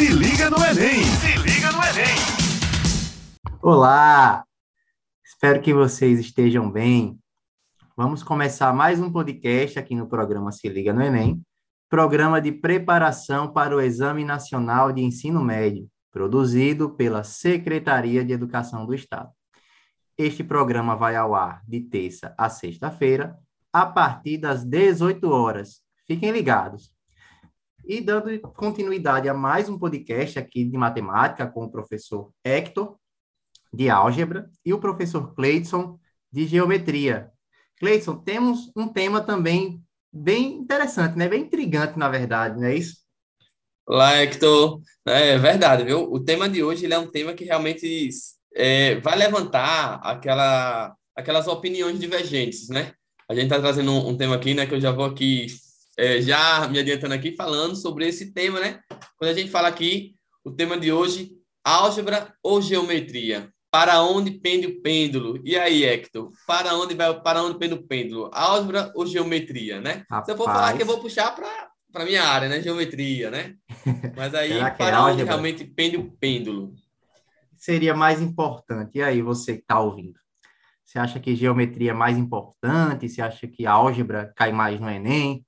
Se liga no Enem! Se liga no Enem! Olá! Espero que vocês estejam bem. Vamos começar mais um podcast aqui no programa Se Liga no Enem, programa de preparação para o Exame Nacional de Ensino Médio, produzido pela Secretaria de Educação do Estado. Este programa vai ao ar de terça a sexta-feira, a partir das 18 horas. Fiquem ligados. E dando continuidade a mais um podcast aqui de matemática com o professor Hector, de álgebra, e o professor Cleidson, de geometria. Cleidson, temos um tema também bem interessante, né? Bem intrigante, na verdade, não é isso? Olá, Hector. É verdade, viu? O tema de hoje é um tema que realmente é, vai levantar aquela, aquelas opiniões divergentes, né? A gente está trazendo um, um, tema aqui, né? Que eu já vou aqui é, já me adiantando aqui, falando sobre esse tema, né? Quando a gente fala aqui, o tema de hoje, álgebra ou geometria? Para onde pende o pêndulo? E aí, Hector, para onde vai, para onde pende o pêndulo? Álgebra ou geometria, né? Rapaz. Se eu for falar que eu vou puxar para para minha área, né? Geometria, né? Mas aí, é para onde realmente pende o pêndulo? Seria mais importante. E aí, você que está ouvindo? Você acha que geometria é mais importante? Você acha que álgebra cai mais no Enem?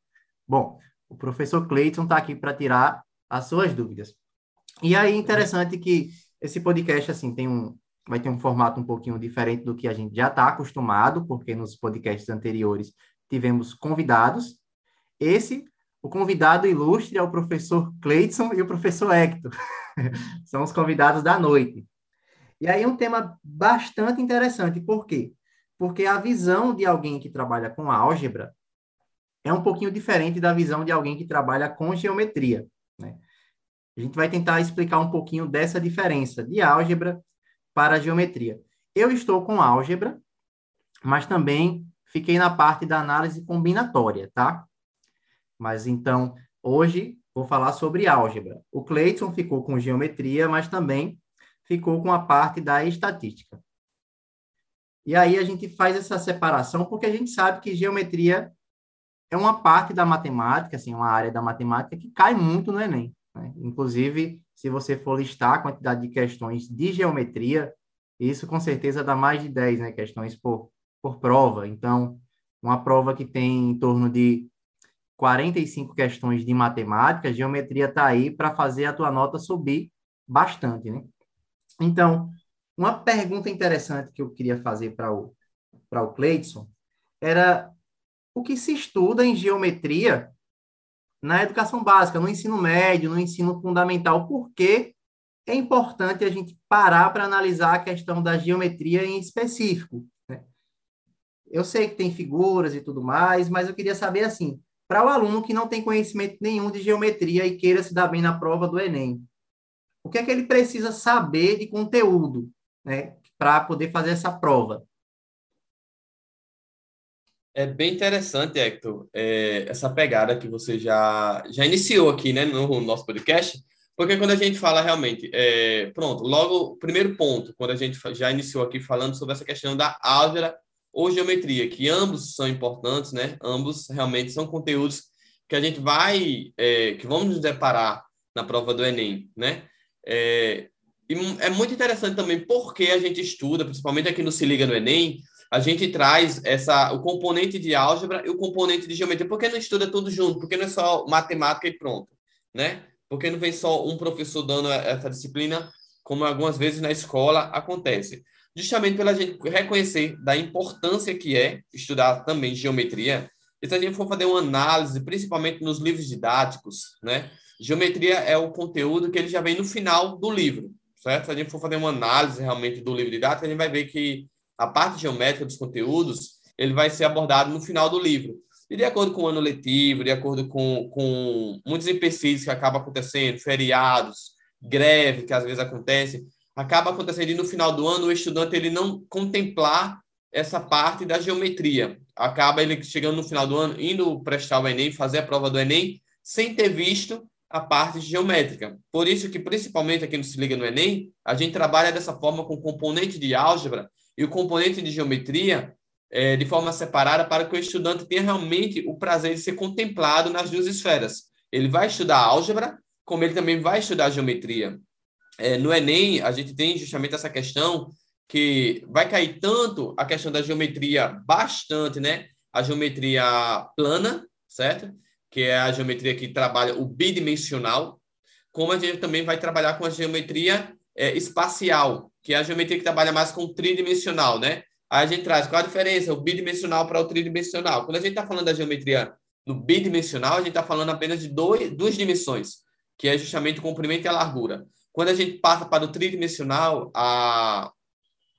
Bom, o professor Cleiton está aqui para tirar as suas dúvidas. E aí, interessante que esse podcast, assim, tem um, vai ter um formato um pouquinho diferente do que a gente já está acostumado, porque nos podcasts anteriores tivemos convidados. Esse, o convidado ilustre é o professor Cleiton e o professor Hector. São os convidados da noite. E aí um tema bastante interessante. Por quê? Porque a visão de alguém que trabalha com álgebra é um pouquinho diferente da visão de alguém que trabalha com geometria. Né? A gente vai tentar explicar um pouquinho dessa diferença de álgebra para geometria. Eu estou com álgebra, mas também fiquei na parte da análise combinatória, tá? Mas então, hoje vou falar sobre álgebra. O Cleiton ficou com geometria, mas também ficou com a parte da estatística. E aí a gente faz essa separação porque a gente sabe que geometria é uma parte da matemática, assim, uma área da matemática que cai muito no Enem. Né? Inclusive, se você for listar a quantidade de questões de geometria, isso com certeza dá mais de 10 né, questões por, por prova. Então, uma prova que tem em torno de 45 questões de matemática, geometria está aí para fazer a tua nota subir bastante, né? Então, uma pergunta interessante que eu queria fazer para o, o Cleidson era o que se estuda em geometria na educação básica, no ensino médio, no ensino fundamental. Por que é importante a gente parar para analisar a questão da geometria em específico? Né? Eu sei que tem figuras e tudo mais, mas eu queria saber assim, para o aluno que não tem conhecimento nenhum de geometria e queira se dar bem na prova do Enem, o que é que ele precisa saber de conteúdo, né, para poder fazer essa prova? É bem interessante, Hector, é, essa pegada que você já, já iniciou aqui né, no nosso podcast, porque quando a gente fala realmente, é, pronto, logo, primeiro ponto, quando a gente já iniciou aqui falando sobre essa questão da álgebra ou geometria, que ambos são importantes, né? Ambos realmente são conteúdos que a gente vai, é, que vamos nos deparar na prova do Enem, né? É, e é muito interessante também porque a gente estuda, principalmente aqui no Se Liga no Enem, a gente traz essa, o componente de álgebra e o componente de geometria. Por que não estuda tudo junto? Porque não é só matemática e pronto, né? Porque não vem só um professor dando essa disciplina, como algumas vezes na escola acontece. Justamente pela gente reconhecer da importância que é estudar também geometria. E se a gente for fazer uma análise, principalmente nos livros didáticos, né? Geometria é o conteúdo que ele já vem no final do livro, certo? Se a gente for fazer uma análise realmente do livro didático, a gente vai ver que a parte geométrica dos conteúdos, ele vai ser abordado no final do livro. E de acordo com o ano letivo, de acordo com, com muitos empecilhos que acabam acontecendo, feriados, greve que às vezes acontece, acaba acontecendo e no final do ano o estudante ele não contemplar essa parte da geometria. Acaba ele chegando no final do ano, indo prestar o Enem, fazer a prova do Enem, sem ter visto a parte geométrica. Por isso que, principalmente aqui no Se Liga no Enem, a gente trabalha dessa forma com componente de álgebra e o componente de geometria é, de forma separada para que o estudante tenha realmente o prazer de ser contemplado nas duas esferas. Ele vai estudar álgebra, como ele também vai estudar geometria. É, no Enem, a gente tem justamente essa questão que vai cair tanto a questão da geometria bastante, né? A geometria plana, certo? Que é a geometria que trabalha o bidimensional, como a gente também vai trabalhar com a geometria é, espacial, que é a geometria que trabalha mais com tridimensional, né? Aí a gente traz qual a diferença, o bidimensional para o tridimensional. Quando a gente está falando da geometria no bidimensional, a gente está falando apenas de dois, duas dimensões, que é justamente o comprimento e a largura. Quando a gente passa para o tridimensional, a,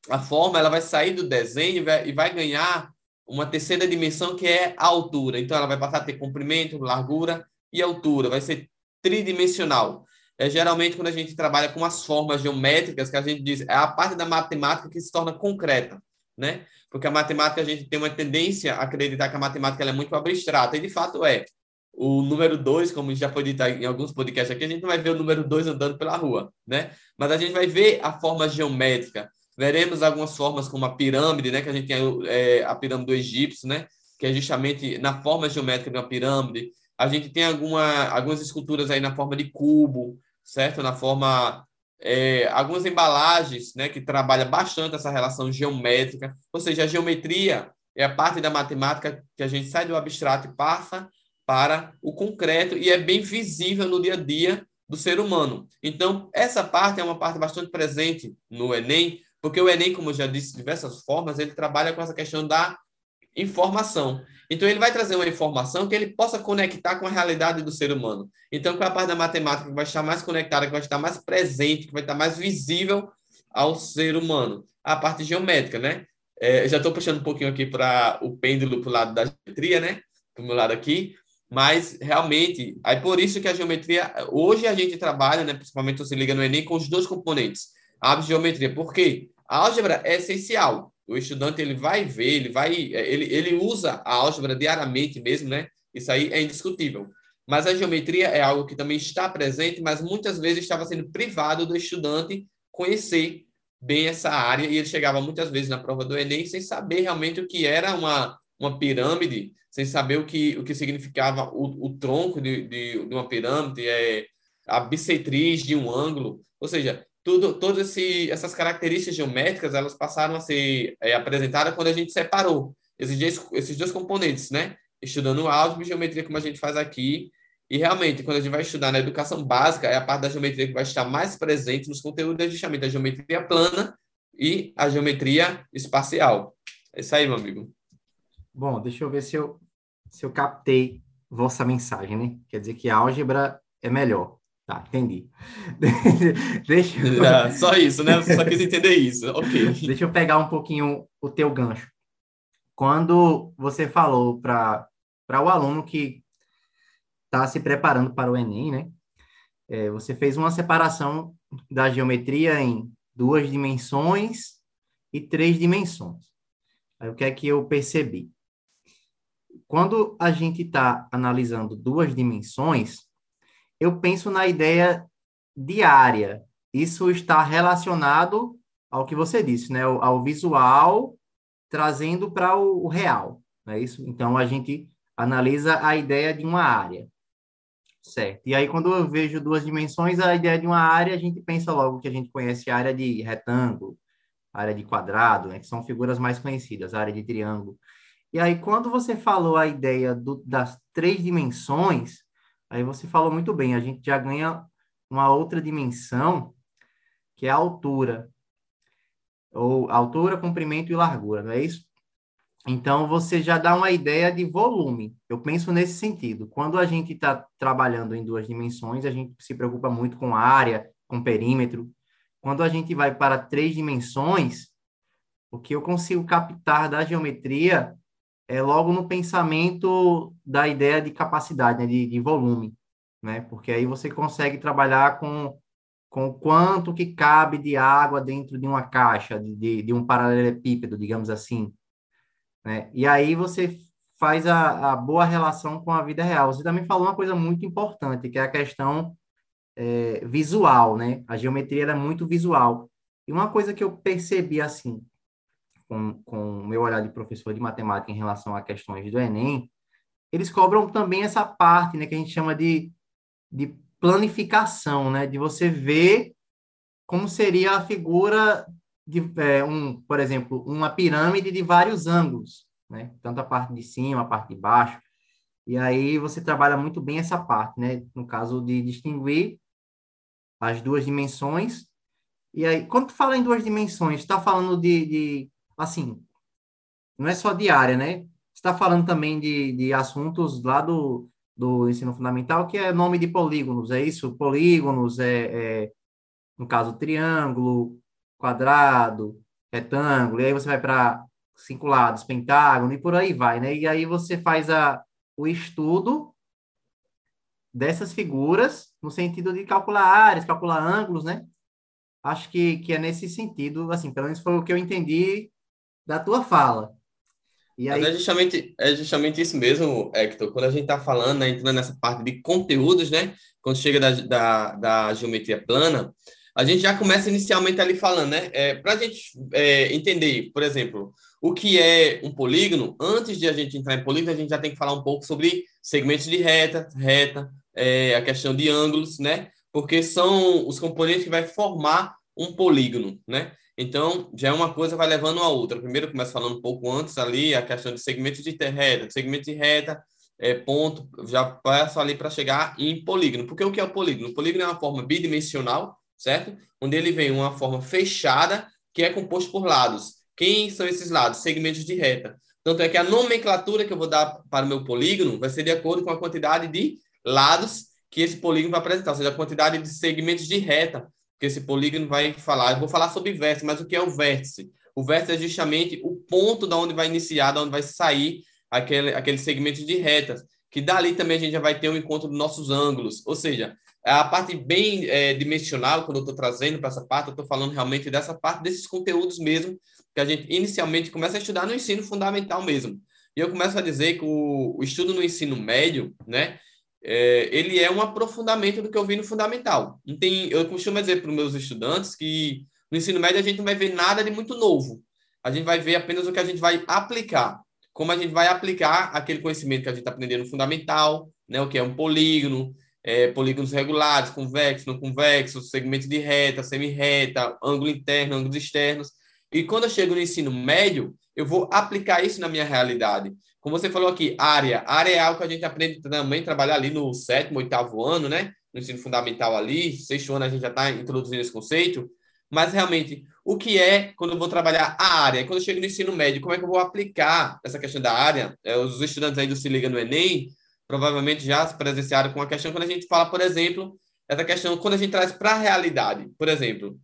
a forma ela vai sair do desenho e vai, e vai ganhar uma terceira dimensão que é a altura. Então, ela vai passar a ter comprimento, largura e altura. Vai ser tridimensional. É geralmente quando a gente trabalha com as formas geométricas, que a gente diz, é a parte da matemática que se torna concreta, né? Porque a matemática a gente tem uma tendência a acreditar que a matemática é muito abstrata, e de fato é. O número 2, como já foi dito em alguns podcasts aqui, a gente não vai ver o número 2 andando pela rua, né? Mas a gente vai ver a forma geométrica. Veremos algumas formas como a pirâmide, né? Que a gente tem é, a pirâmide do egípcio, né? Que é justamente na forma geométrica de uma pirâmide. A gente tem alguma, algumas esculturas aí na forma de cubo, certo? Na forma é, algumas embalagens, né, que trabalha bastante essa relação geométrica, ou seja, a geometria é a parte da matemática que a gente sai do abstrato e passa para o concreto e é bem visível no dia a dia do ser humano. Então, essa parte é uma parte bastante presente no Enem, porque o Enem, como eu já disse de diversas formas, ele trabalha com essa questão da informação. Então, ele vai trazer uma informação que ele possa conectar com a realidade do ser humano. Então, com a parte da matemática que vai estar mais conectada, que vai estar mais presente, que vai estar mais visível ao ser humano. A parte geométrica, né? É, já estou puxando um pouquinho aqui para o pêndulo para o lado da geometria, né? Para o meu lado aqui. Mas, realmente, aí por isso que a geometria... Hoje a gente trabalha, né? Principalmente você liga no Enem, com os dois componentes. A geometria. Por quê? A álgebra é essencial o estudante ele vai ver, ele vai, ele, ele usa a álgebra diariamente mesmo, né? Isso aí é indiscutível. Mas a geometria é algo que também está presente, mas muitas vezes estava sendo privado do estudante conhecer bem essa área e ele chegava muitas vezes na prova do Enem sem saber realmente o que era uma, uma pirâmide, sem saber o que, o que significava o, o tronco de, de, de uma pirâmide, é, a bissetriz de um ângulo. Ou seja, tudo, todas essas características geométricas elas passaram a ser é, apresentadas quando a gente separou esses dois, esses dois componentes, né? Estudando álgebra e geometria, como a gente faz aqui. E realmente, quando a gente vai estudar na educação básica, é a parte da geometria que vai estar mais presente nos conteúdos, é justamente a geometria plana e a geometria espacial. É isso aí, meu amigo. Bom, deixa eu ver se eu, se eu captei vossa mensagem, né? Quer dizer que álgebra é melhor. Tá, entendi. Deixa eu... É, só isso, né? Só quis entender isso. Ok. Deixa eu pegar um pouquinho o teu gancho. Quando você falou para o aluno que está se preparando para o Enem, né? É, você fez uma separação da geometria em duas dimensões e três dimensões. Aí o que é que eu percebi? Quando a gente está analisando duas dimensões, eu penso na ideia diária. Isso está relacionado ao que você disse, né? Ao visual trazendo para o real, é isso? Então a gente analisa a ideia de uma área. Certo. E aí, quando eu vejo duas dimensões, a ideia de uma área, a gente pensa logo que a gente conhece a área de retângulo, área de quadrado, né, que são figuras mais conhecidas, área de triângulo. E aí, quando você falou a ideia do, das três dimensões, Aí você falou muito bem, a gente já ganha uma outra dimensão, que é a altura. Ou altura, comprimento e largura, não é isso? Então, você já dá uma ideia de volume. Eu penso nesse sentido. Quando a gente está trabalhando em duas dimensões, a gente se preocupa muito com área, com perímetro. Quando a gente vai para três dimensões, o que eu consigo captar da geometria é logo no pensamento da ideia de capacidade, né, de, de volume, né? Porque aí você consegue trabalhar com com quanto que cabe de água dentro de uma caixa, de, de um paralelepípedo, digamos assim. Né? E aí você faz a, a, boa relação com a vida real. Você também falou uma coisa muito importante, que é a questão é, visual, né? A geometria é muito visual. E uma coisa que eu percebi, assim, com, o meu olhar de professor de matemática em relação a questões do Enem, eles cobram também essa parte, né, que a gente chama de, de planificação, né? De você ver como seria a figura de é, um, por exemplo, uma pirâmide de vários ângulos, né? Tanto a parte de cima, a parte de baixo. E aí você trabalha muito bem essa parte, né? No caso de distinguir as duas dimensões. E aí, quando tu fala em duas dimensões, está falando de, de, assim, não é só de área, né? está falando também de, de assuntos lá do, do ensino fundamental, que é nome de polígonos, é isso? Polígonos, é, é no caso, triângulo, quadrado, retângulo, e aí você vai para cinco lados, pentágono, e por aí vai, né? E aí você faz a, o estudo dessas figuras no sentido de calcular áreas, calcular ângulos, né? Acho que, que é nesse sentido, assim, pelo menos foi o que eu entendi da tua fala. E aí... é, justamente, é justamente isso mesmo, Hector. Quando a gente está falando, né, entrando nessa parte de conteúdos, né? Quando chega da, da, da geometria plana, a gente já começa inicialmente ali falando, né? É, Para a gente é, entender, por exemplo, o que é um polígono, antes de a gente entrar em polígono, a gente já tem que falar um pouco sobre segmentos de reta, reta, é, a questão de ângulos, né? Porque são os componentes que vai formar um polígono, né? Então, já é uma coisa vai levando a outra. Primeiro começa falando um pouco antes ali a questão de segmentos de reta, segmento de reta, é, ponto, já passo ali para chegar em polígono. Porque o que é o polígono? O polígono é uma forma bidimensional, certo? Onde ele vem uma forma fechada que é composto por lados. Quem são esses lados? Segmentos de reta. Tanto é que a nomenclatura que eu vou dar para o meu polígono vai ser de acordo com a quantidade de lados que esse polígono vai apresentar, ou seja, a quantidade de segmentos de reta que esse polígono vai falar. Eu vou falar sobre vértice, mas o que é o vértice? O vértice é justamente o ponto da onde vai iniciar, da onde vai sair aquele, aquele segmento de retas, que dali também a gente já vai ter o um encontro dos nossos ângulos. Ou seja, a parte bem é, dimensional, quando eu estou trazendo para essa parte, eu estou falando realmente dessa parte, desses conteúdos mesmo, que a gente inicialmente começa a estudar no ensino fundamental mesmo. E eu começo a dizer que o, o estudo no ensino médio, né, é, ele é um aprofundamento do que eu vi no fundamental. Tem, eu costumo dizer para os meus estudantes que no ensino médio a gente não vai ver nada de muito novo. A gente vai ver apenas o que a gente vai aplicar. Como a gente vai aplicar aquele conhecimento que a gente está aprendendo no fundamental, né, o que é um polígono, é, polígonos regulares, convexos, não convexos, segmento de reta, semi-reta, ângulo interno, ângulos externos. E quando eu chego no ensino médio, eu vou aplicar isso na minha realidade. Como você falou aqui, área. Área é algo que a gente aprende também trabalhar ali no sétimo, oitavo ano, né? No ensino fundamental ali, sexto ano a gente já está introduzindo esse conceito. Mas realmente, o que é quando eu vou trabalhar a área? Quando eu chego no ensino médio, como é que eu vou aplicar essa questão da área? É, os estudantes aí do Se Liga no Enem provavelmente já se presenciaram com a questão quando a gente fala, por exemplo, essa questão quando a gente traz para a realidade. Por exemplo,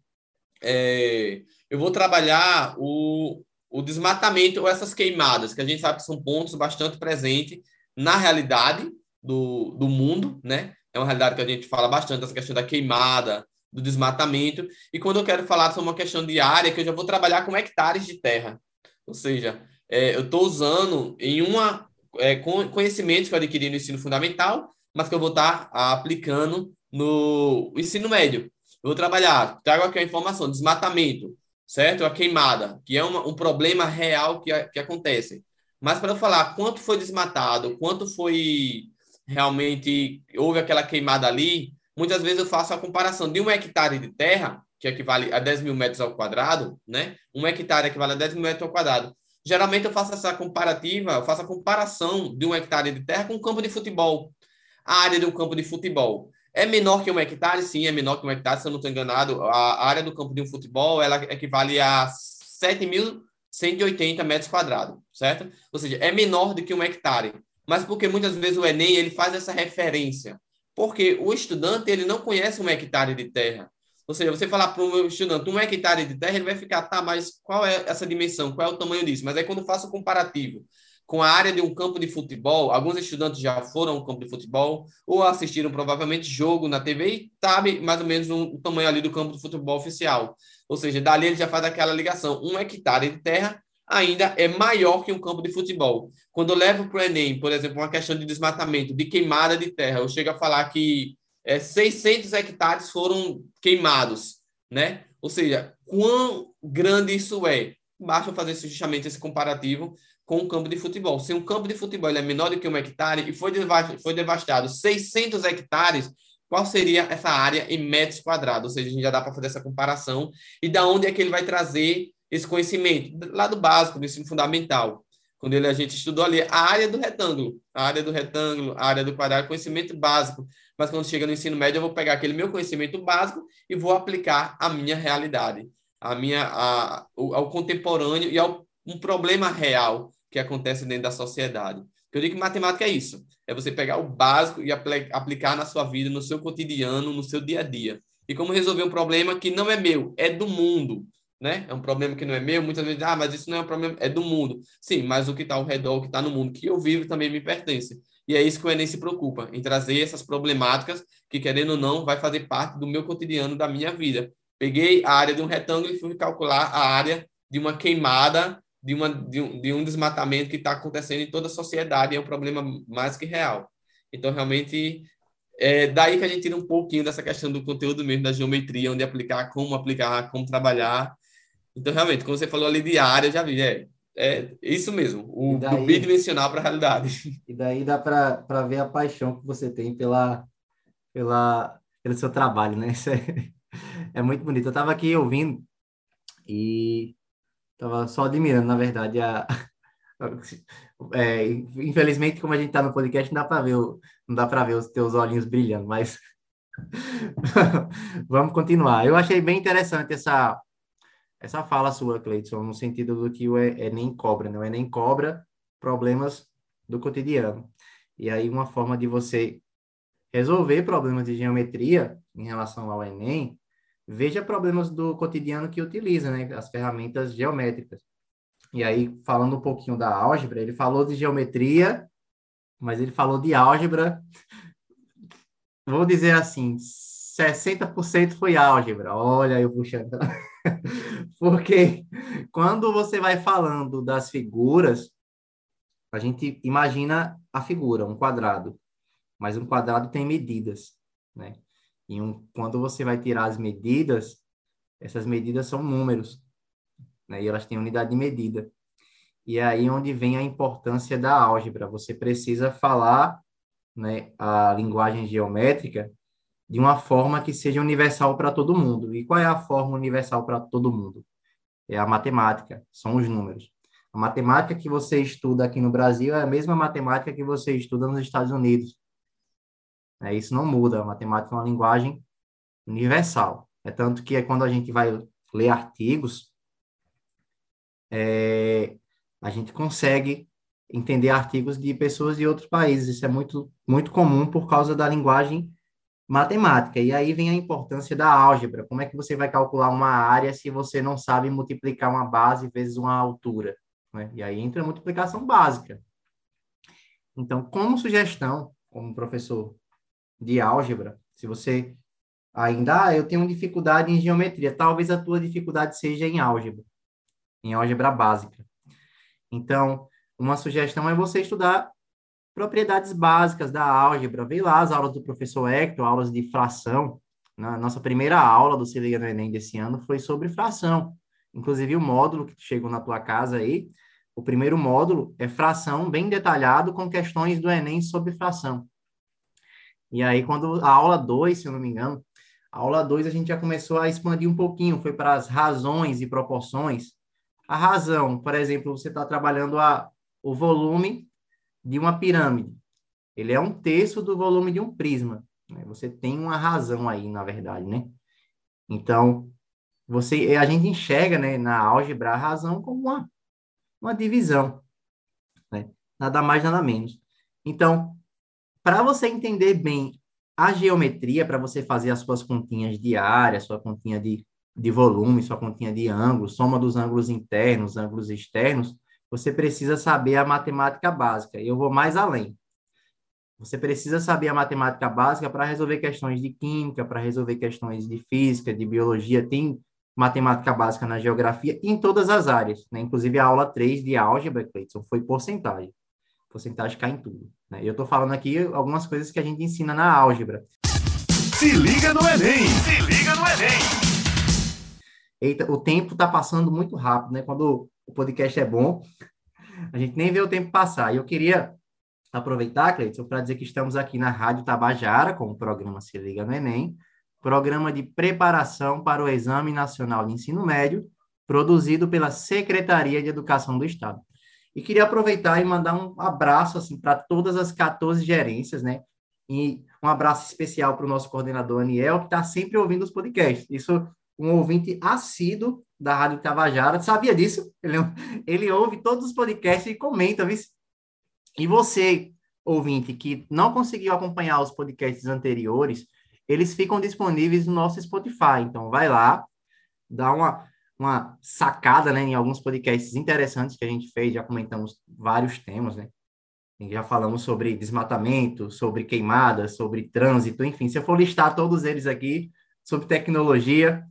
é, eu vou trabalhar o, o desmatamento ou essas queimadas, que a gente sabe que são pontos bastante presentes na realidade do, do mundo, né? É uma realidade que a gente fala bastante, essa questão da queimada, do desmatamento. E quando eu quero falar sobre uma questão de área, que eu já vou trabalhar com hectares de terra. Ou seja, é, eu estou usando em uma é, conhecimentos que eu adquiri no ensino fundamental, mas que eu vou estar tá aplicando no ensino médio. Eu vou trabalhar, trago aqui a informação, desmatamento certo? A queimada, que é uma, um problema real que, que acontece. Mas para eu falar quanto foi desmatado, quanto foi realmente houve aquela queimada ali, muitas vezes eu faço a comparação de um hectare de terra, que equivale a 10 mil metros ao quadrado, né? Um hectare equivale a 10 mil metros ao quadrado. Geralmente eu faço essa comparativa, eu faço a comparação de um hectare de terra com um campo de futebol. A área de um campo de futebol. É menor que um hectare? Sim, é menor que um hectare, se eu não estou enganado. A área do campo de um futebol ela equivale a 7.180 metros quadrados, certo? Ou seja, é menor do que um hectare. Mas porque muitas vezes o Enem ele faz essa referência. Porque o estudante ele não conhece um hectare de terra. Ou seja, você falar para um estudante um hectare de terra, ele vai ficar, tá, mas qual é essa dimensão? Qual é o tamanho disso? Mas aí quando eu faço o comparativo com a área de um campo de futebol. Alguns estudantes já foram ao campo de futebol ou assistiram provavelmente jogo na TV e sabe mais ou menos o tamanho ali do campo de futebol oficial. Ou seja, dali ele já faz aquela ligação. Um hectare de terra ainda é maior que um campo de futebol. Quando eu levo para o Enem, por exemplo, uma questão de desmatamento, de queimada de terra, eu chego a falar que é, 600 hectares foram queimados, né? Ou seja, quão grande isso é? Basta fazer justamente esse comparativo com um campo de futebol. Se um campo de futebol é menor do que um hectare e foi, foi devastado 600 hectares, qual seria essa área em metros quadrados, ou seja, a gente já dá para fazer essa comparação e da onde é que ele vai trazer esse conhecimento, lá do básico, do ensino fundamental. Quando ele, a gente estudou ali a área do retângulo, a área do retângulo, a área do quadrado, conhecimento básico. Mas quando chega no ensino médio, eu vou pegar aquele meu conhecimento básico e vou aplicar à minha realidade, a minha, ao contemporâneo e ao um problema real que acontece dentro da sociedade. Eu digo que matemática é isso, é você pegar o básico e apl aplicar na sua vida, no seu cotidiano, no seu dia a dia. E como resolver um problema que não é meu, é do mundo né? É um problema que não é meu. Muitas vezes, ah, mas isso não é um problema, é do mundo. Sim, mas o que está ao redor, o que está no mundo que eu vivo também me pertence. E é isso que o Enem se preocupa, em trazer essas problemáticas que, querendo ou não, vai fazer parte do meu cotidiano, da minha vida. Peguei a área de um retângulo e fui calcular a área de uma queimada, de, uma, de, um, de um desmatamento que está acontecendo em toda a sociedade. É um problema mais que real. Então, realmente, é daí que a gente tira um pouquinho dessa questão do conteúdo mesmo, da geometria, onde aplicar, como aplicar, como trabalhar, então, realmente, como você falou ali de área, eu já vi, é, é isso mesmo, o daí, do bidimensional para a realidade. E daí dá para ver a paixão que você tem pela, pela, pelo seu trabalho, né? Isso é, é muito bonito. Eu estava aqui ouvindo e estava só admirando, na verdade, a, é, infelizmente, como a gente está no podcast, não dá para ver, não dá para ver os teus olhinhos brilhando, mas vamos continuar. Eu achei bem interessante essa essa fala sua, Cleiton, no sentido do que o Enem cobra, não? O Enem cobra problemas do cotidiano. E aí, uma forma de você resolver problemas de geometria em relação ao Enem, veja problemas do cotidiano que utiliza, né? As ferramentas geométricas. E aí, falando um pouquinho da álgebra, ele falou de geometria, mas ele falou de álgebra, vou dizer assim, 60% foi álgebra. Olha, eu puxando. Porque quando você vai falando das figuras, a gente imagina a figura, um quadrado. Mas um quadrado tem medidas, né? E um, quando você vai tirar as medidas, essas medidas são números, né? E elas têm unidade de medida. E é aí onde vem a importância da álgebra. Você precisa falar, né, a linguagem geométrica de uma forma que seja universal para todo mundo. E qual é a forma universal para todo mundo? É a matemática, são os números. A matemática que você estuda aqui no Brasil é a mesma matemática que você estuda nos Estados Unidos. É, isso não muda. A matemática é uma linguagem universal. É tanto que é quando a gente vai ler artigos, é, a gente consegue entender artigos de pessoas de outros países. Isso é muito, muito comum por causa da linguagem matemática. E aí vem a importância da álgebra. Como é que você vai calcular uma área se você não sabe multiplicar uma base vezes uma altura? Né? E aí entra a multiplicação básica. Então, como sugestão, como professor de álgebra, se você ainda, ah, eu tenho dificuldade em geometria, talvez a tua dificuldade seja em álgebra, em álgebra básica. Então, uma sugestão é você estudar propriedades básicas da álgebra. Vê lá as aulas do professor Hector, aulas de fração. Na nossa primeira aula do Se Liga no Enem desse ano foi sobre fração. Inclusive, o módulo que chegou na tua casa aí, o primeiro módulo é fração, bem detalhado, com questões do Enem sobre fração. E aí, quando a aula 2, se eu não me engano, a aula 2 a gente já começou a expandir um pouquinho, foi para as razões e proporções. A razão, por exemplo, você está trabalhando a, o volume de uma pirâmide. Ele é um terço do volume de um prisma. Né? Você tem uma razão aí, na verdade, né? Então, você, a gente enxerga né, na álgebra a razão como uma, uma divisão. Né? Nada mais, nada menos. Então, para você entender bem a geometria, para você fazer as suas continhas de área, sua continha de, de volume, sua continha de ângulo, soma dos ângulos internos, ângulos externos, você precisa saber a matemática básica. E eu vou mais além. Você precisa saber a matemática básica para resolver questões de química, para resolver questões de física, de biologia. Tem matemática básica na geografia em todas as áreas. Né? Inclusive, a aula 3 de álgebra, Cleiton, foi porcentagem. Porcentagem cai em tudo. Né? E eu estou falando aqui algumas coisas que a gente ensina na álgebra. Se liga no Enem! Se liga no Enem! Eita, o tempo está passando muito rápido, né? Quando o podcast é bom, a gente nem vê o tempo passar. E eu queria aproveitar, Cleiton, para dizer que estamos aqui na Rádio Tabajara com o programa Se Liga no Enem, programa de preparação para o Exame Nacional de Ensino Médio, produzido pela Secretaria de Educação do Estado. E queria aproveitar e mandar um abraço assim para todas as 14 gerências, né? E um abraço especial para o nosso coordenador Aniel, que está sempre ouvindo os podcasts. Isso, um ouvinte assíduo da Rádio Tabajara. Sabia disso? Ele, ele ouve todos os podcasts e comenta, viu? E você, ouvinte, que não conseguiu acompanhar os podcasts anteriores, eles ficam disponíveis no nosso Spotify. Então, vai lá, dá uma, uma sacada né, em alguns podcasts interessantes que a gente fez, já comentamos vários temas, né? Já falamos sobre desmatamento, sobre queimadas, sobre trânsito, enfim, se eu for listar todos eles aqui, sobre tecnologia,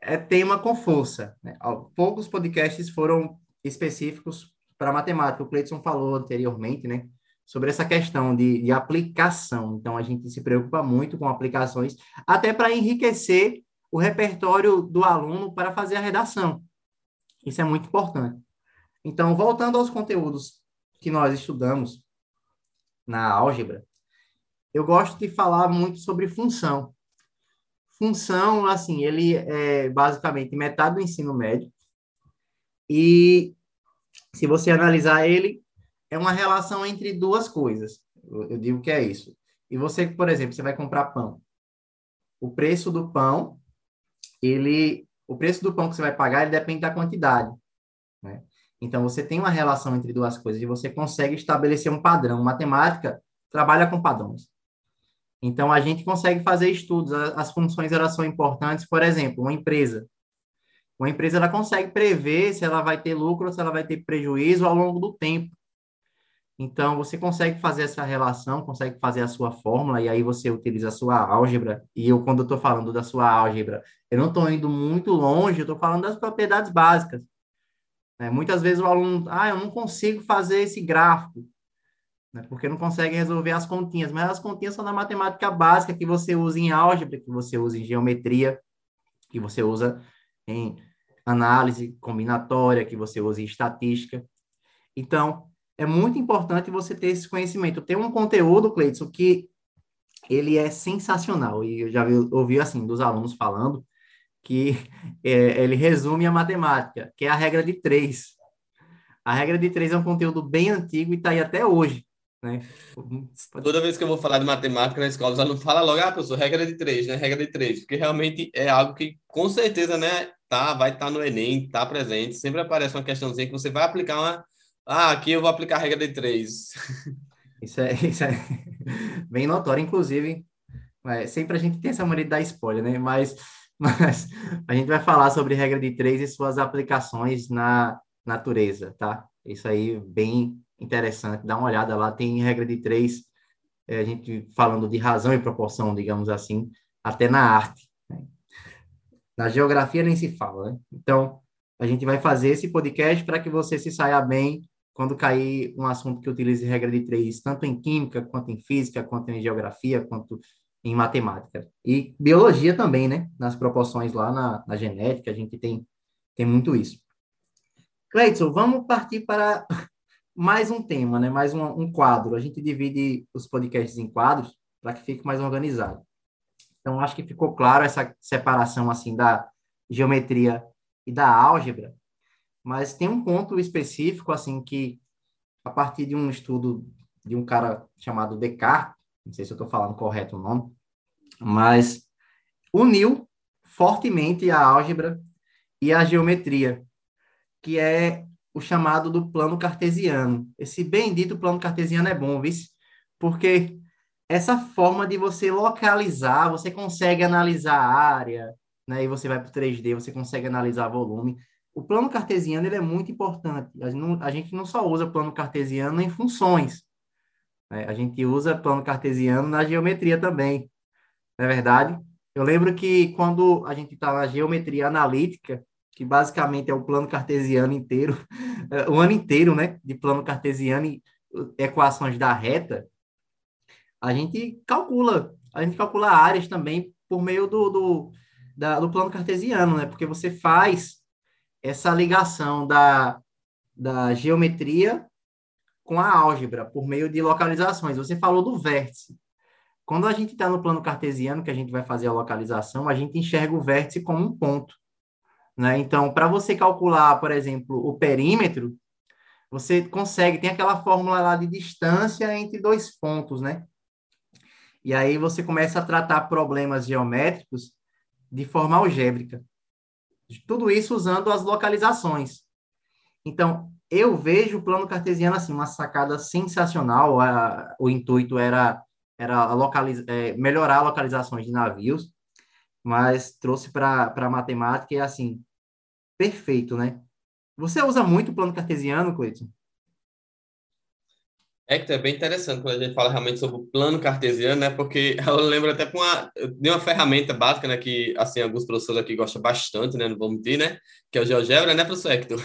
é tema com força. Né? Poucos podcasts foram específicos para matemática. O Cleiton falou anteriormente, né? Sobre essa questão de, de aplicação. Então, a gente se preocupa muito com aplicações, até para enriquecer o repertório do aluno para fazer a redação. Isso é muito importante. Então, voltando aos conteúdos que nós estudamos na álgebra, eu gosto de falar muito sobre função. Função, assim, ele é basicamente metade do ensino médio. E se você analisar ele, é uma relação entre duas coisas. Eu, digo que é isso. E você, por exemplo, você vai comprar pão. O preço do pão, ele, o preço do pão que você vai pagar, ele depende da quantidade. Né? Então, você tem uma relação entre duas coisas e você consegue estabelecer um padrão. Matemática trabalha com padrões. Então, a gente consegue fazer estudos. As funções elas são importantes. Por exemplo, uma empresa. Uma empresa ela consegue prever se ela vai ter lucro se ela vai ter prejuízo ao longo do tempo. Então, você consegue fazer essa relação, consegue fazer a sua fórmula, e aí você utiliza a sua álgebra. E eu, quando estou falando da sua álgebra, eu não estou indo muito longe, eu estou falando das propriedades básicas. É, muitas vezes o aluno, ah, eu não consigo fazer esse gráfico, né, porque não consegue resolver as continhas, mas as continhas são da matemática básica que você usa em álgebra, que você usa em geometria, que você usa em análise combinatória, que você usa em estatística. Então, é muito importante você ter esse conhecimento. Tem um conteúdo, Cleiton, que ele é sensacional, e eu já vi, ouvi, assim, dos alunos falando, que é, ele resume a matemática, que é a regra de três. A regra de três é um conteúdo bem antigo e está aí até hoje. Né? Toda vez que eu vou falar de matemática na escola, já não fala logo, ah, professor, regra de três, né? Regra de três, porque realmente é algo que, com certeza, né, tá, vai estar tá no Enem, tá presente, sempre aparece uma questãozinha que você vai aplicar uma. Ah, aqui eu vou aplicar a regra de três. Isso é, isso é bem notório, inclusive. É, sempre a gente tem essa maneira de dar spoiler, né? Mas, mas a gente vai falar sobre regra de três e suas aplicações na natureza, tá? Isso aí, bem interessante. Dá uma olhada lá, tem regra de três, é, a gente falando de razão e proporção, digamos assim, até na arte. Né? Na geografia nem se fala, né? Então, a gente vai fazer esse podcast para que você se saia bem quando cair um assunto que utilize regra de três, tanto em química, quanto em física, quanto em geografia, quanto em matemática. E biologia também, né? Nas proporções lá na, na genética, a gente tem, tem muito isso. Cleiton, vamos partir para mais um tema, né? Mais um, um quadro. A gente divide os podcasts em quadros para que fique mais organizado. Então, acho que ficou claro essa separação assim da geometria e da álgebra, mas tem um ponto específico assim que a partir de um estudo de um cara chamado Descartes, não sei se eu estou falando correto o nome, mas uniu fortemente a álgebra e a geometria, que é o chamado do plano cartesiano. Esse bendito plano cartesiano é bom, viu? Porque essa forma de você localizar, você consegue analisar a área, né? E você vai para o 3D, você consegue analisar volume. O plano cartesiano ele é muito importante. A gente, não, a gente não só usa plano cartesiano em funções. Né? A gente usa plano cartesiano na geometria também. Não é verdade? Eu lembro que quando a gente está na geometria analítica, que basicamente é o plano cartesiano inteiro, o ano inteiro, né, de plano cartesiano e equações da reta, a gente calcula, a gente calcula áreas também por meio do, do, da, do plano cartesiano, né, porque você faz essa ligação da, da geometria com a álgebra, por meio de localizações. Você falou do vértice. Quando a gente está no plano cartesiano, que a gente vai fazer a localização, a gente enxerga o vértice como um ponto. Né? Então, para você calcular, por exemplo, o perímetro, você consegue, tem aquela fórmula lá de distância entre dois pontos, né? E aí você começa a tratar problemas geométricos de forma algébrica. Tudo isso usando as localizações. Então, eu vejo o plano cartesiano assim, uma sacada sensacional. A, o intuito era, era localiz, é, melhorar localizações de navios, mas trouxe para a matemática e assim, perfeito, né? Você usa muito o plano cartesiano, Cleiton? É que é bem interessante quando a gente fala realmente sobre o plano cartesiano, né? Porque eu lembro até com uma, de uma ferramenta básica, né? Que, assim, alguns professores aqui gostam bastante, né? Não vou mentir, né? Que é o GeoGebra, né, professor Hector?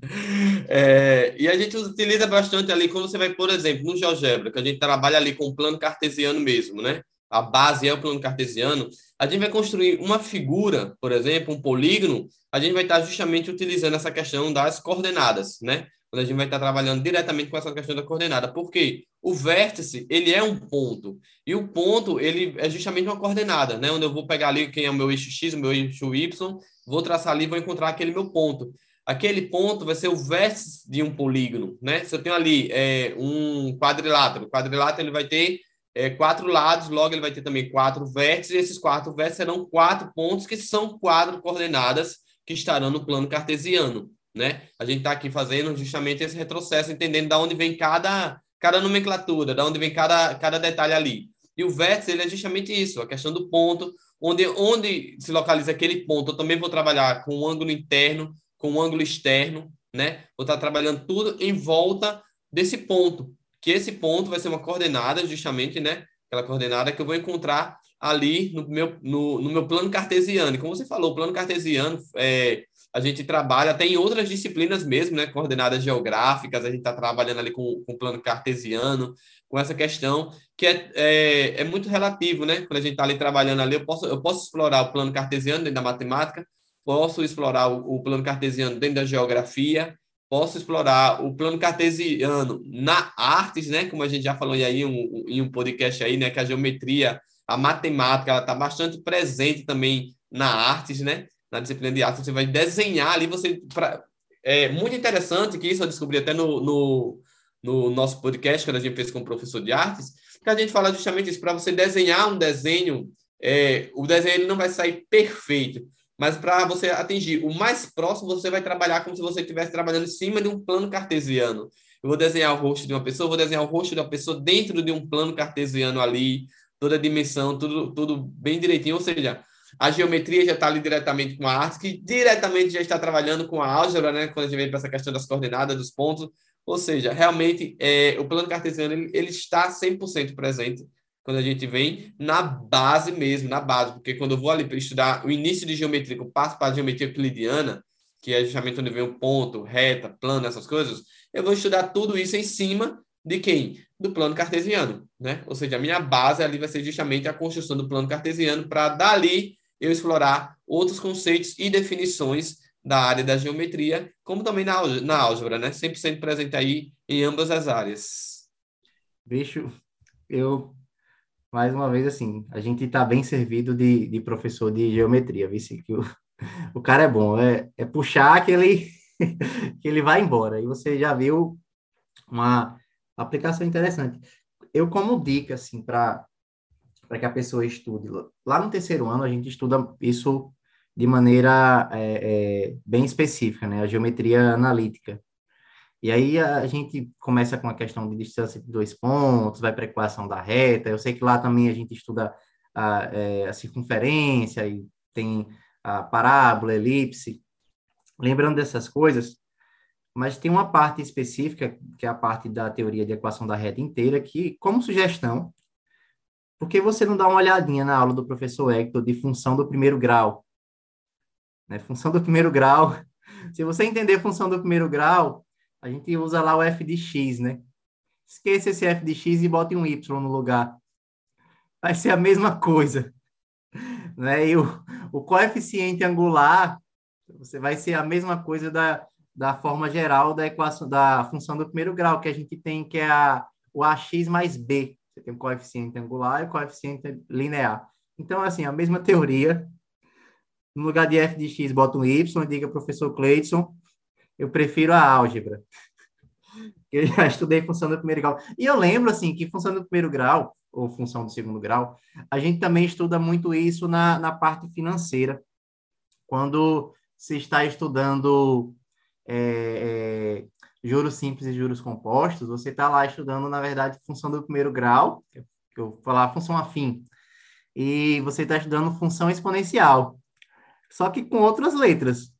é, e a gente utiliza bastante ali quando você vai, por exemplo, no GeoGebra, que a gente trabalha ali com o plano cartesiano mesmo, né? A base é o plano cartesiano. A gente vai construir uma figura, por exemplo, um polígono, a gente vai estar justamente utilizando essa questão das coordenadas, né? Quando a gente vai estar trabalhando diretamente com essa questão da coordenada. Porque o vértice, ele é um ponto. E o ponto, ele é justamente uma coordenada, né? Onde eu vou pegar ali quem é o meu eixo X, o meu eixo Y, vou traçar ali vou encontrar aquele meu ponto. Aquele ponto vai ser o vértice de um polígono, né? Se eu tenho ali é, um quadrilátero, o quadrilátero ele vai ter é, quatro lados, logo ele vai ter também quatro vértices, e esses quatro vértices serão quatro pontos que são quatro coordenadas que estarão no plano cartesiano né? A gente está aqui fazendo justamente esse retrocesso, entendendo de onde vem cada, cada nomenclatura, de onde vem cada, cada detalhe ali. E o vértice ele é justamente isso, a questão do ponto, onde, onde se localiza aquele ponto. Eu também vou trabalhar com um ângulo interno, com um ângulo externo, né? Vou estar trabalhando tudo em volta desse ponto, que esse ponto vai ser uma coordenada, justamente, né? Aquela coordenada que eu vou encontrar ali no meu, no, no meu plano cartesiano. E como você falou, o plano cartesiano é, a gente trabalha até em outras disciplinas mesmo, né? Coordenadas geográficas, a gente está trabalhando ali com, o plano cartesiano, com essa questão que é, é, é muito relativo, né? Quando a gente está ali trabalhando ali, eu posso, eu posso explorar o plano cartesiano dentro da matemática, posso explorar o, o plano cartesiano dentro da geografia, posso explorar o plano cartesiano na artes, né? Como a gente já falou aí um, em um podcast aí, né? Que a geometria, a matemática, ela está bastante presente também na artes, né? Na disciplina de arte, você vai desenhar ali, você... Pra, é muito interessante, que isso eu descobri até no, no, no nosso podcast, quando a gente fez com o professor de artes, que a gente fala justamente isso, para você desenhar um desenho, é, o desenho ele não vai sair perfeito, mas para você atingir o mais próximo, você vai trabalhar como se você estivesse trabalhando em cima de um plano cartesiano. Eu vou desenhar o rosto de uma pessoa, vou desenhar o rosto de uma pessoa dentro de um plano cartesiano ali, toda a dimensão, tudo, tudo bem direitinho. Ou seja, a geometria já está ali diretamente com a arte, que diretamente já está trabalhando com a álgebra, né? Quando a gente vem para essa questão das coordenadas, dos pontos. Ou seja, realmente, é, o plano cartesiano ele, ele está 100% presente quando a gente vem na base mesmo, na base. Porque quando eu vou ali para estudar o início de geometria, que eu passo para a geometria euclidiana, que é justamente onde vem o ponto, reta, plano, essas coisas, eu vou estudar tudo isso em cima de quem? Do plano cartesiano, né? Ou seja, a minha base ali vai ser justamente a construção do plano cartesiano para dali eu explorar outros conceitos e definições da área da geometria, como também na, na álgebra, né? Sempre sendo presente aí em ambas as áreas. Bicho, eu, mais uma vez, assim, a gente está bem servido de, de professor de geometria, viu? Que o, o cara é bom, é, é puxar que ele, que ele vai embora. E você já viu uma aplicação interessante. Eu, como dica, assim, para para que a pessoa estude. Lá no terceiro ano, a gente estuda isso de maneira é, é, bem específica, né? A geometria analítica. E aí a gente começa com a questão de distância de dois pontos, vai para a equação da reta. Eu sei que lá também a gente estuda a, é, a circunferência e tem a parábola, elipse. Lembrando dessas coisas, mas tem uma parte específica, que é a parte da teoria de equação da reta inteira, que, como sugestão, por que você não dá uma olhadinha na aula do professor Hector de função do primeiro grau? Né? Função do primeiro grau. Se você entender função do primeiro grau, a gente usa lá o f de x, né? Esqueça esse f de x e bote um y no lugar. Vai ser a mesma coisa. Né? E o, o coeficiente angular, você vai ser a mesma coisa da, da forma geral da equação da função do primeiro grau, que a gente tem que é a, o ax mais b. Você tem coeficiente angular e coeficiente linear. Então, assim, a mesma teoria. No lugar de f de x, bota um y, diga professor Cleidson, eu prefiro a álgebra. Eu já estudei função do primeiro grau. E eu lembro, assim, que função do primeiro grau, ou função do segundo grau, a gente também estuda muito isso na, na parte financeira. Quando se está estudando é, é, juros simples e juros compostos, você está lá estudando, na verdade, função do primeiro grau, que eu vou falar função afim, e você está estudando função exponencial, só que com outras letras.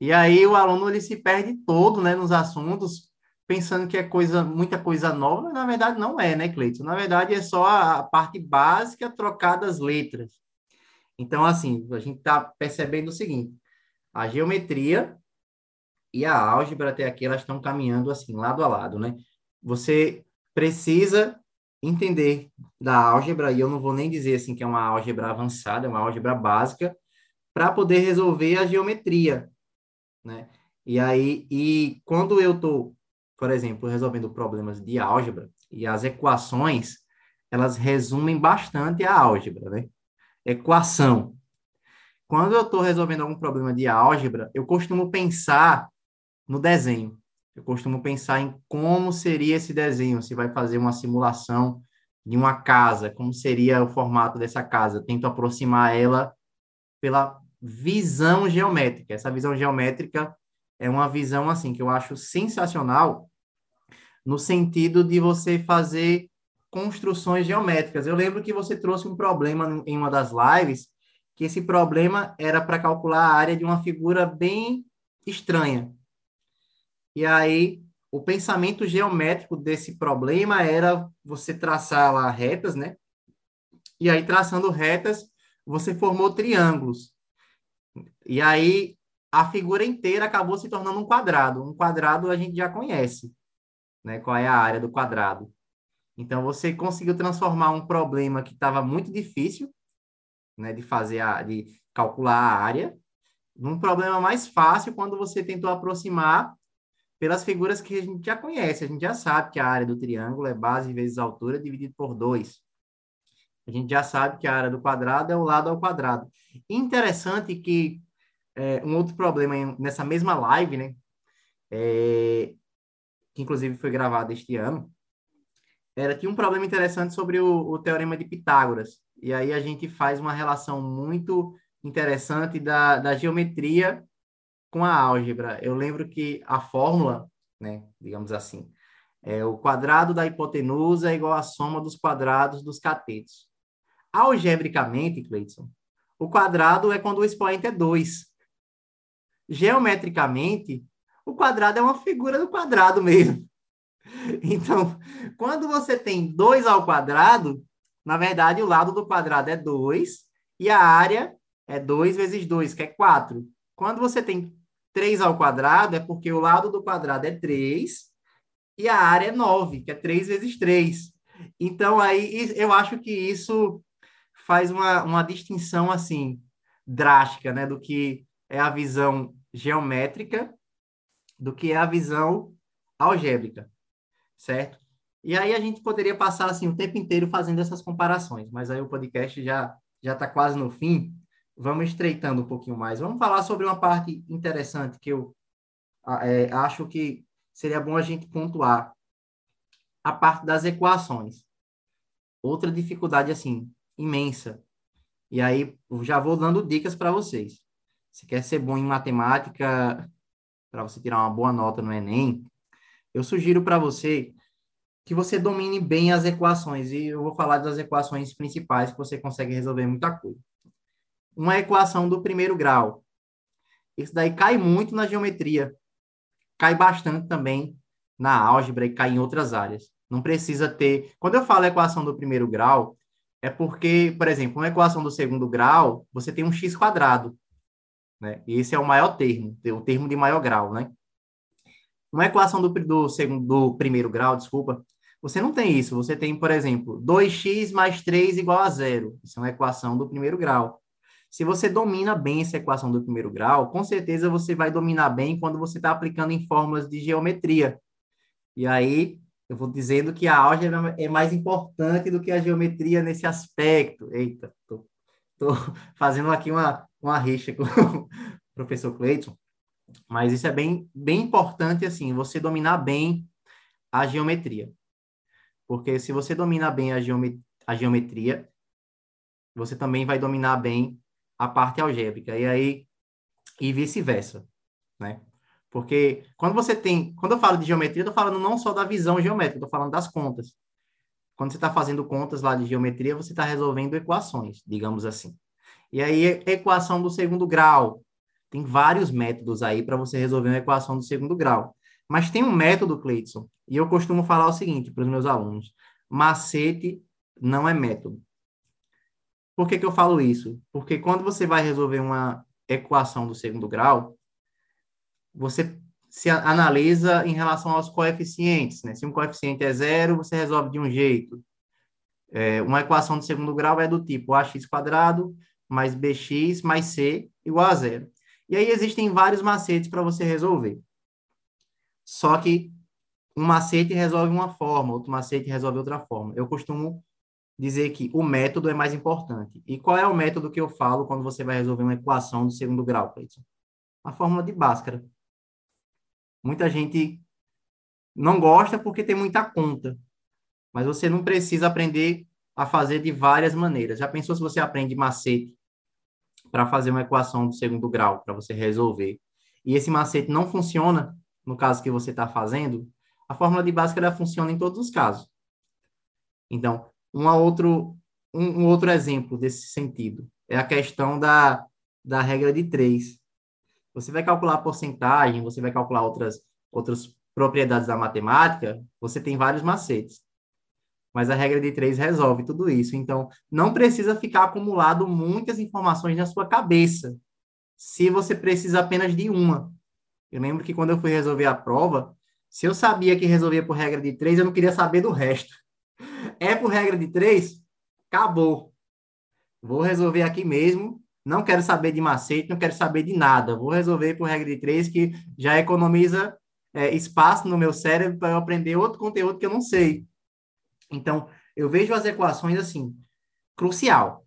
E aí o aluno ele se perde todo né, nos assuntos, pensando que é coisa, muita coisa nova, mas na verdade não é, né, Cleiton? Na verdade é só a parte básica trocada as letras. Então, assim, a gente está percebendo o seguinte: a geometria e a álgebra até aqui elas estão caminhando assim, lado a lado, né? Você precisa entender da álgebra, e eu não vou nem dizer assim que é uma álgebra avançada, é uma álgebra básica, para poder resolver a geometria, né? E aí, e quando eu estou por exemplo, resolvendo problemas de álgebra, e as equações, elas resumem bastante a álgebra, né? Equação. Quando eu estou resolvendo algum problema de álgebra, eu costumo pensar no desenho. Eu costumo pensar em como seria esse desenho, se vai fazer uma simulação de uma casa, como seria o formato dessa casa. Tento aproximar ela pela visão geométrica. Essa visão geométrica é uma visão assim que eu acho sensacional no sentido de você fazer construções geométricas. Eu lembro que você trouxe um problema em uma das lives, que esse problema era para calcular a área de uma figura bem estranha. E aí, o pensamento geométrico desse problema era você traçar lá retas, né? E aí, traçando retas, você formou triângulos. E aí, a figura inteira acabou se tornando um quadrado. Um quadrado a gente já conhece, né? Qual é a área do quadrado. Então, você conseguiu transformar um problema que estava muito difícil, né, de fazer a, de calcular a área, num problema mais fácil quando você tentou aproximar pelas figuras que a gente já conhece. A gente já sabe que a área do triângulo é base vezes altura dividido por 2. A gente já sabe que a área do quadrado é o lado ao quadrado. Interessante que é, um outro problema nessa mesma live, né? É, que inclusive foi gravada este ano, era tinha um problema interessante sobre o, o, teorema de Pitágoras. E aí a gente faz uma relação muito interessante da, da geometria com a álgebra. Eu lembro que a fórmula, né, digamos assim, é o quadrado da hipotenusa é igual à soma dos quadrados dos catetos. Algebricamente, Cleiton, o quadrado é quando o expoente é 2 geometricamente, o quadrado é uma figura do quadrado mesmo. Então, quando você tem 2 ao quadrado, na verdade, o lado do quadrado é 2 e a área é 2 vezes 2, que é 4. Quando você tem 3 ao quadrado, é porque o lado do quadrado é 3 e a área é 9, que é 3 vezes 3. Então, aí, eu acho que isso faz uma, uma distinção, assim, drástica, né, do que é a visão geométrica do que é a visão algébrica, certo? E aí a gente poderia passar assim o tempo inteiro fazendo essas comparações, mas aí o podcast já já está quase no fim. Vamos estreitando um pouquinho mais. Vamos falar sobre uma parte interessante que eu é, acho que seria bom a gente pontuar a parte das equações. Outra dificuldade assim imensa. E aí já vou dando dicas para vocês. Se quer ser bom em matemática, para você tirar uma boa nota no Enem, eu sugiro para você que você domine bem as equações. E eu vou falar das equações principais que você consegue resolver muita coisa. Uma equação do primeiro grau. Isso daí cai muito na geometria. Cai bastante também na álgebra e cai em outras áreas. Não precisa ter. Quando eu falo equação do primeiro grau, é porque, por exemplo, uma equação do segundo grau, você tem um x quadrado. Né? Esse é o maior termo, o termo de maior grau, né? Uma equação do, do, segundo, do primeiro grau, desculpa, você não tem isso. Você tem, por exemplo, 2x mais 3 igual a zero. Isso é uma equação do primeiro grau. Se você domina bem essa equação do primeiro grau, com certeza você vai dominar bem quando você está aplicando em fórmulas de geometria. E aí, eu vou dizendo que a álgebra é mais importante do que a geometria nesse aspecto. Eita, tô, tô fazendo aqui uma, uma rixa com o professor Cleiton. Mas isso é bem, bem importante, assim, você dominar bem a geometria. Porque se você domina bem a, a geometria, você também vai dominar bem a parte algébrica. E aí, e vice-versa, né? Porque quando você tem, quando eu falo de geometria, eu estou falando não só da visão geométrica, estou falando das contas. Quando você está fazendo contas lá de geometria, você está resolvendo equações, digamos assim. E aí, equação do segundo grau. Tem vários métodos aí para você resolver uma equação do segundo grau. Mas tem um método, Cleiton, e eu costumo falar o seguinte para os meus alunos: macete não é método. Por que, que eu falo isso? Porque quando você vai resolver uma equação do segundo grau, você se analisa em relação aos coeficientes. Né? Se um coeficiente é zero, você resolve de um jeito. É, uma equação de segundo grau é do tipo ax quadrado mais bx mais c igual a zero. E aí existem vários macetes para você resolver. Só que um macete resolve uma forma, outro macete resolve outra forma. Eu costumo dizer que o método é mais importante. E qual é o método que eu falo quando você vai resolver uma equação do segundo grau, Cleiton? A fórmula de Bhaskara. Muita gente não gosta porque tem muita conta, mas você não precisa aprender a fazer de várias maneiras. Já pensou se você aprende macete para fazer uma equação do segundo grau, para você resolver, e esse macete não funciona no caso que você está fazendo, a fórmula de Bhaskara funciona em todos os casos. Então, um outro, um, um outro exemplo desse sentido é a questão da, da regra de três. Você vai calcular porcentagem, você vai calcular outras, outras propriedades da matemática, você tem vários macetes. Mas a regra de três resolve tudo isso. Então, não precisa ficar acumulado muitas informações na sua cabeça, se você precisa apenas de uma. Eu lembro que quando eu fui resolver a prova, se eu sabia que resolvia por regra de três, eu não queria saber do resto. É por regra de três? Acabou. Vou resolver aqui mesmo não quero saber de macete, não quero saber de nada. Vou resolver por regra de três, que já economiza é, espaço no meu cérebro para eu aprender outro conteúdo que eu não sei. Então, eu vejo as equações assim, crucial.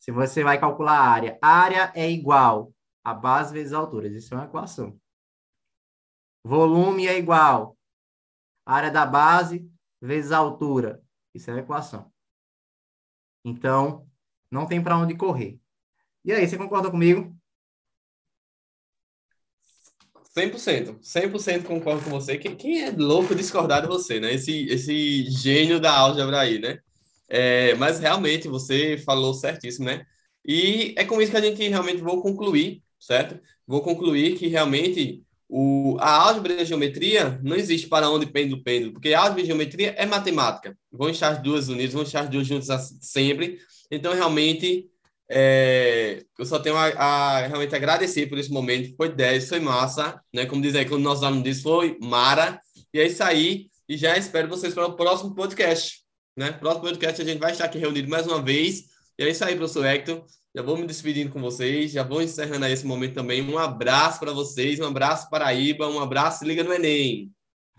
Se você vai calcular a área, a área é igual a base vezes a altura. Isso é uma equação. Volume é igual a área da base vezes a altura. Isso é uma equação. Então, não tem para onde correr. E aí, você concorda comigo? 100%, 100% concordo com você. Quem, quem é louco discordar de você, né? Esse, esse gênio da álgebra aí, né? É, mas realmente você falou certíssimo, né? E é com isso que a gente realmente vou concluir, certo? Vou concluir que realmente o, a álgebra e a geometria não existe para onde pêndulo pêndulo, porque álgebra e geometria é matemática. Vão estar as duas unidas, vão estar as duas juntas sempre. Então, realmente, é, eu só tenho a, a, realmente agradecer por esse momento. Foi 10, foi massa, né? Como diz aí, quando nossos alunos dizem, foi mara. E é isso aí. E já espero vocês para o próximo podcast. Né? Próximo podcast a gente vai estar aqui reunido mais uma vez. E é isso aí, professor Hector. Já vou me despedindo com vocês, já vou encerrando aí esse momento também. Um abraço para vocês, um abraço Paraíba, um abraço Liga no Enem.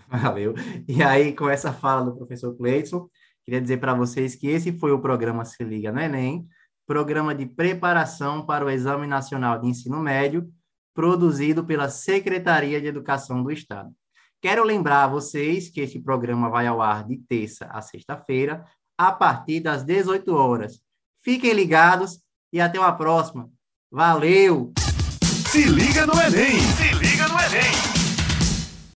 Valeu. E aí, com essa fala do professor Cleidson, queria dizer para vocês que esse foi o programa Se Liga no Enem programa de preparação para o Exame Nacional de Ensino Médio, produzido pela Secretaria de Educação do Estado. Quero lembrar a vocês que este programa vai ao ar de terça a sexta-feira, a partir das 18 horas. Fiquem ligados e até uma próxima. Valeu! Se liga no Enem!